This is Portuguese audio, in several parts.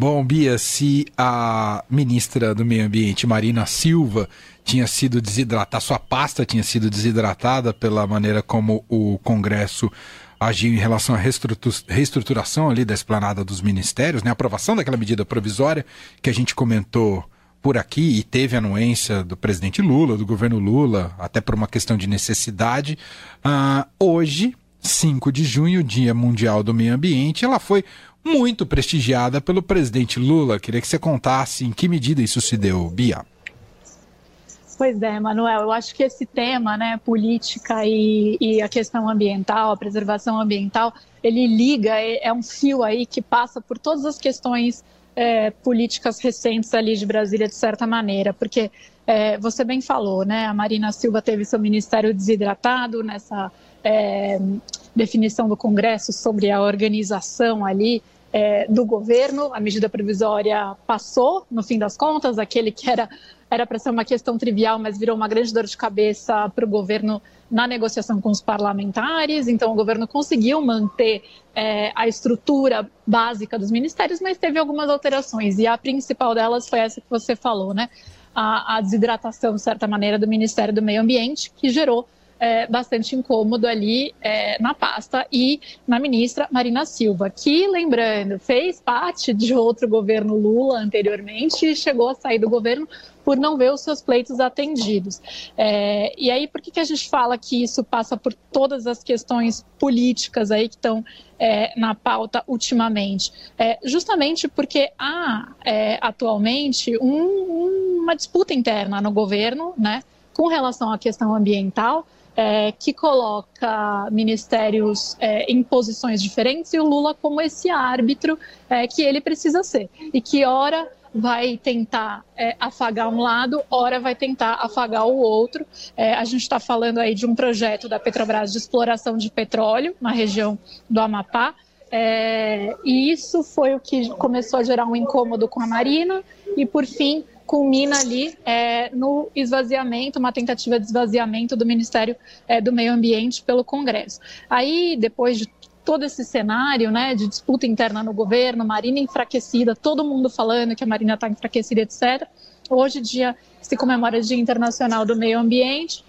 Bom, Bia, se a ministra do Meio Ambiente, Marina Silva, tinha sido desidratada, sua pasta tinha sido desidratada pela maneira como o Congresso agiu em relação à reestruturação ali da esplanada dos ministérios, né? A aprovação daquela medida provisória que a gente comentou por aqui e teve anuência do presidente Lula, do governo Lula, até por uma questão de necessidade. Uh, hoje, 5 de junho, Dia Mundial do Meio Ambiente, ela foi muito prestigiada pelo presidente Lula. Queria que você contasse em que medida isso se deu, Bia. Pois é, Manuel, eu acho que esse tema, né, política e, e, a questão ambiental, a preservação ambiental, ele liga, é, é um fio aí que passa por todas as questões é, políticas recentes ali de Brasília, de certa maneira, porque é, você bem falou, né, a Marina Silva teve seu ministério desidratado nessa é, definição do Congresso sobre a organização ali é, do governo. A medida provisória passou, no fim das contas, aquele que era era para ser uma questão trivial, mas virou uma grande dor de cabeça para o governo na negociação com os parlamentares. Então, o governo conseguiu manter é, a estrutura básica dos ministérios, mas teve algumas alterações. E a principal delas foi essa que você falou, né? A, a desidratação, de certa maneira, do Ministério do Meio Ambiente, que gerou é, bastante incômodo ali é, na pasta e na ministra Marina Silva, que, lembrando, fez parte de outro governo Lula anteriormente e chegou a sair do governo por não ver os seus pleitos atendidos. É, e aí, por que, que a gente fala que isso passa por todas as questões políticas aí que estão é, na pauta ultimamente? É, justamente porque há é, atualmente um, uma disputa interna no governo, né, com relação à questão ambiental, é, que coloca ministérios é, em posições diferentes e o Lula como esse árbitro é, que ele precisa ser. E que, ora, vai tentar é, afagar um lado, ora vai tentar afagar o outro. É, a gente está falando aí de um projeto da Petrobras de exploração de petróleo na região do Amapá. É, e isso foi o que começou a gerar um incômodo com a Marina e, por fim, culmina ali é, no esvaziamento, uma tentativa de esvaziamento do Ministério é, do Meio Ambiente pelo Congresso. Aí, depois de todo esse cenário né, de disputa interna no governo, Marina enfraquecida, todo mundo falando que a Marina está enfraquecida, etc. Hoje, dia se comemora o Dia Internacional do Meio Ambiente.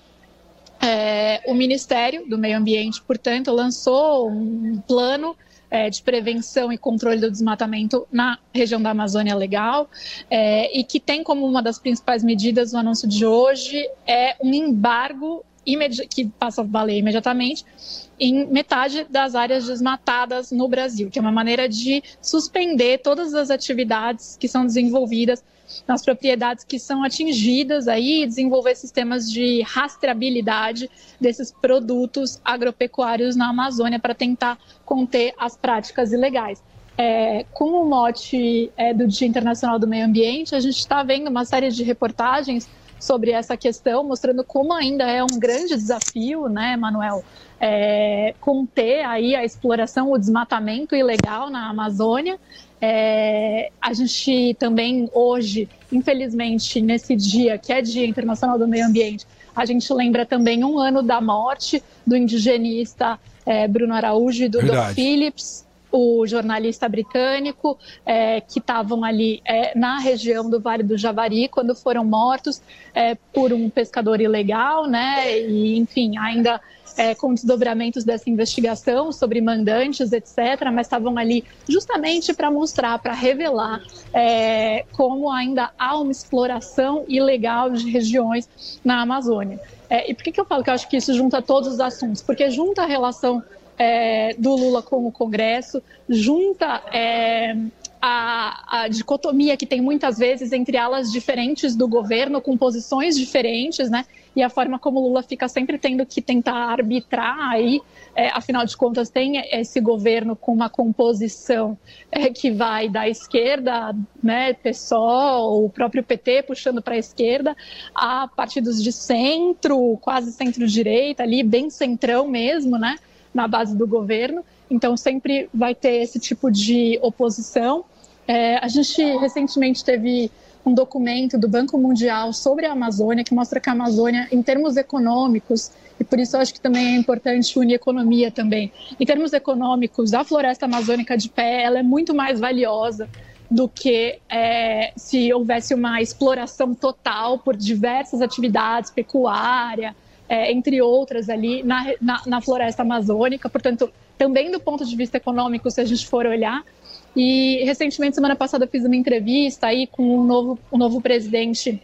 É, o Ministério do Meio Ambiente, portanto, lançou um plano é, de prevenção e controle do desmatamento na região da Amazônia Legal é, e que tem como uma das principais medidas o anúncio de hoje é um embargo que passa a valer imediatamente em metade das áreas desmatadas no Brasil, que é uma maneira de suspender todas as atividades que são desenvolvidas nas propriedades que são atingidas aí, desenvolver sistemas de rastreabilidade desses produtos agropecuários na Amazônia para tentar conter as práticas ilegais. É, com o mote é, do Dia Internacional do Meio Ambiente, a gente está vendo uma série de reportagens sobre essa questão, mostrando como ainda é um grande desafio, né, Manuel, é, conter aí a exploração, o desmatamento ilegal na Amazônia. É, a gente também hoje, infelizmente, nesse dia que é Dia Internacional do Meio Ambiente, a gente lembra também um ano da morte do indigenista é, Bruno Araújo e do Verdade. Phillips, o jornalista britânico, é, que estavam ali é, na região do Vale do Javari quando foram mortos é, por um pescador ilegal, né? E, enfim, ainda é, com desdobramentos dessa investigação sobre mandantes, etc., mas estavam ali justamente para mostrar, para revelar é, como ainda há uma exploração ilegal de regiões na Amazônia. É, e por que, que eu falo que eu acho que isso junta todos os assuntos? Porque junta a relação é, do Lula com o Congresso, junta é, a, a, dicotomia que tem muitas vezes entre alas diferentes do governo, com posições diferentes, né? E a forma como Lula fica sempre tendo que tentar arbitrar aí, é, afinal de contas, tem esse governo com uma composição é, que vai da esquerda, né, PSOL, o próprio PT puxando para a esquerda, a partidos de centro, quase centro-direita, ali, bem centrão mesmo, né? Na base do governo, então sempre vai ter esse tipo de oposição. É, a gente recentemente teve um documento do Banco Mundial sobre a Amazônia que mostra que a Amazônia, em termos econômicos, e por isso eu acho que também é importante unir economia também, em termos econômicos, a floresta amazônica de pé ela é muito mais valiosa do que é, se houvesse uma exploração total por diversas atividades, pecuária, é, entre outras ali na, na, na, floresta amazônica. Portanto, também do ponto de vista econômico, se a gente for olhar. E recentemente, semana passada, eu fiz uma entrevista aí com um novo, um novo presidente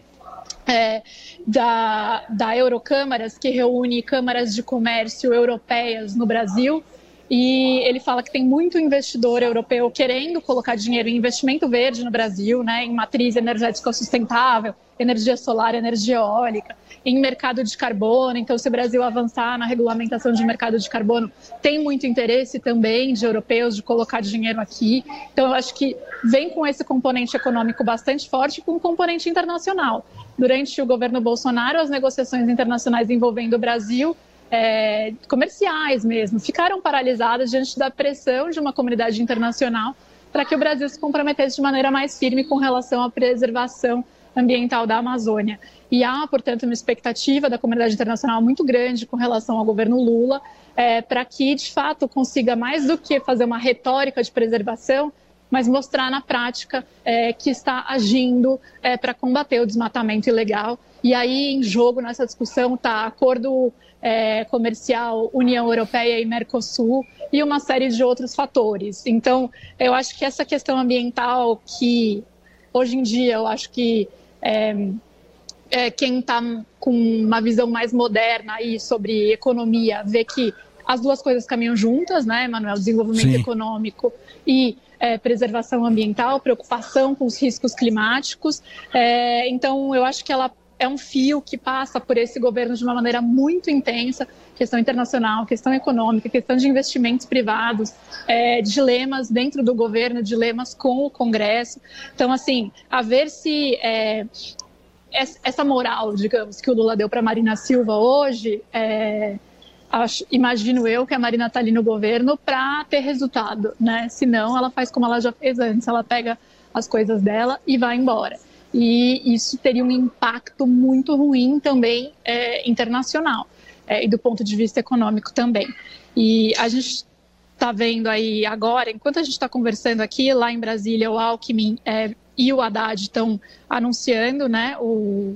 é, da, da Eurocâmaras, que reúne câmaras de comércio europeias no Brasil. E ele fala que tem muito investidor europeu querendo colocar dinheiro em investimento verde no Brasil, né, em matriz energética sustentável, energia solar, energia eólica em mercado de carbono. Então, se o Brasil avançar na regulamentação de mercado de carbono, tem muito interesse também de europeus de colocar dinheiro aqui. Então, eu acho que vem com esse componente econômico bastante forte com um componente internacional. Durante o governo Bolsonaro, as negociações internacionais envolvendo o Brasil é, comerciais mesmo, ficaram paralisadas diante da pressão de uma comunidade internacional para que o Brasil se comprometesse de maneira mais firme com relação à preservação ambiental da Amazônia. E há, portanto, uma expectativa da comunidade internacional muito grande com relação ao governo Lula, é, para que, de fato, consiga mais do que fazer uma retórica de preservação, mas mostrar na prática é, que está agindo é, para combater o desmatamento ilegal. E aí, em jogo nessa discussão, está acordo é, comercial União Europeia e Mercosul e uma série de outros fatores. Então, eu acho que essa questão ambiental que hoje em dia eu acho que é, é, quem está com uma visão mais moderna aí sobre economia vê que as duas coisas caminham juntas, né, Manuel? Desenvolvimento Sim. econômico e é, preservação ambiental, preocupação com os riscos climáticos. É, então, eu acho que ela é um fio que passa por esse governo de uma maneira muito intensa questão internacional, questão econômica, questão de investimentos privados, é, dilemas dentro do governo, dilemas com o Congresso. Então, assim, a ver se é, essa moral, digamos, que o Lula deu para Marina Silva hoje, é, acho, imagino eu que a Marina está ali no governo para ter resultado, né? Senão, ela faz como ela já fez antes, ela pega as coisas dela e vai embora. E isso teria um impacto muito ruim também é, internacional é, e do ponto de vista econômico também. E a gente está vendo aí agora, enquanto a gente está conversando aqui, lá em Brasília, o Alckmin é, e o Haddad estão anunciando né, o,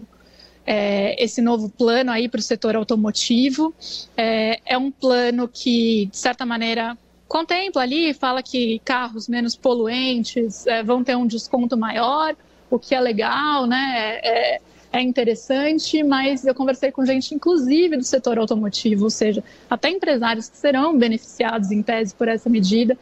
é, esse novo plano aí para o setor automotivo. É, é, um plano que, de certa maneira, contempla ali, fala que carros menos poluentes é, vão ter um desconto maior, o que é legal, né? É, é interessante, mas eu conversei com gente, inclusive do setor automotivo, ou seja, até empresários que serão beneficiados em tese por essa medida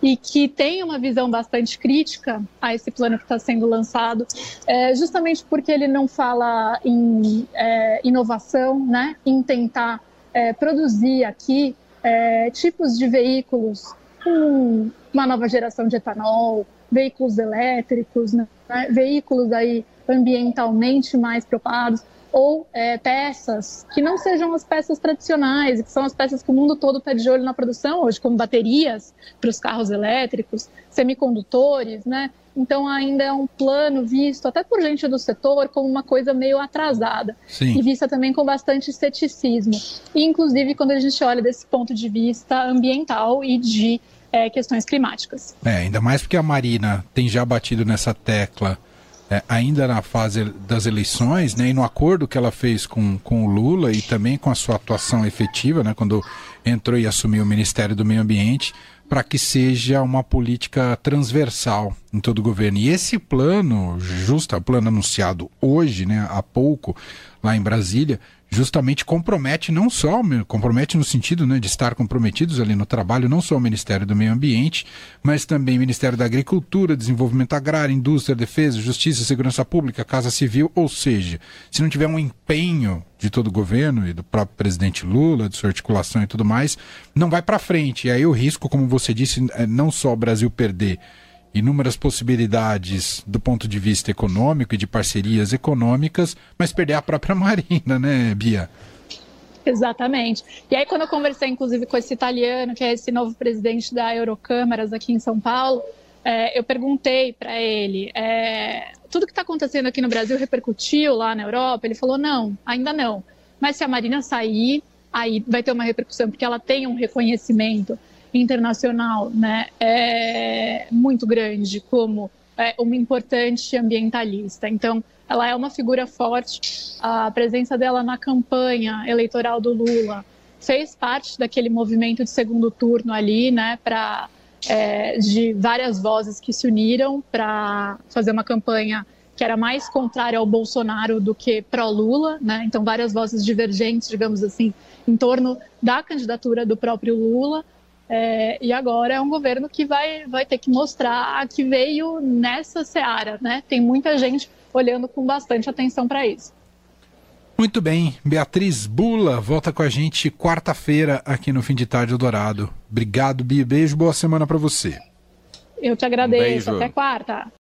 e que têm uma visão bastante crítica a esse plano que está sendo lançado, é, justamente porque ele não fala em é, inovação, né, em tentar é, produzir aqui é, tipos de veículos com uma nova geração de etanol, veículos elétricos, né, veículos aí ambientalmente mais preocupados, ou é, peças que não sejam as peças tradicionais, que são as peças que o mundo todo está de olho na produção hoje, como baterias para os carros elétricos, semicondutores, né? Então ainda é um plano visto até por gente do setor como uma coisa meio atrasada Sim. e vista também com bastante ceticismo. E, inclusive quando a gente olha desse ponto de vista ambiental e de é, questões climáticas. É, ainda mais porque a Marina tem já batido nessa tecla é, ainda na fase das eleições, né, e no acordo que ela fez com, com o Lula e também com a sua atuação efetiva, né, quando entrou e assumiu o Ministério do Meio Ambiente, para que seja uma política transversal em todo o governo. E esse plano, justo, o plano anunciado hoje, né, há pouco, lá em Brasília, justamente compromete não só, compromete no sentido né, de estar comprometidos ali no trabalho, não só o Ministério do Meio Ambiente, mas também o Ministério da Agricultura, Desenvolvimento Agrário, Indústria, Defesa, Justiça, Segurança Pública, Casa Civil, ou seja, se não tiver um empenho de todo o governo e do próprio presidente Lula, de sua articulação e tudo mais, não vai para frente. E aí o risco, como você disse, é não só o Brasil perder inúmeras possibilidades do ponto de vista econômico e de parcerias econômicas, mas perder a própria Marina, né, Bia? Exatamente. E aí, quando eu conversei, inclusive, com esse italiano, que é esse novo presidente da Eurocâmaras aqui em São Paulo, é, eu perguntei para ele: é, tudo que está acontecendo aqui no Brasil repercutiu lá na Europa? Ele falou: não, ainda não. Mas se a Marina sair, aí vai ter uma repercussão, porque ela tem um reconhecimento internacional né, é muito grande como é, uma importante ambientalista. Então, ela é uma figura forte. A presença dela na campanha eleitoral do Lula fez parte daquele movimento de segundo turno ali, né, para é, de várias vozes que se uniram para fazer uma campanha que era mais contrária ao Bolsonaro do que pró-Lula, né? Então várias vozes divergentes, digamos assim, em torno da candidatura do próprio Lula. É, e agora é um governo que vai, vai ter que mostrar que veio nessa seara, né? Tem muita gente olhando com bastante atenção para isso. Muito bem, Beatriz Bula volta com a gente quarta-feira aqui no Fim de Tarde Dourado. Obrigado, Bia. Beijo, boa semana para você. Eu te agradeço. Um Até quarta.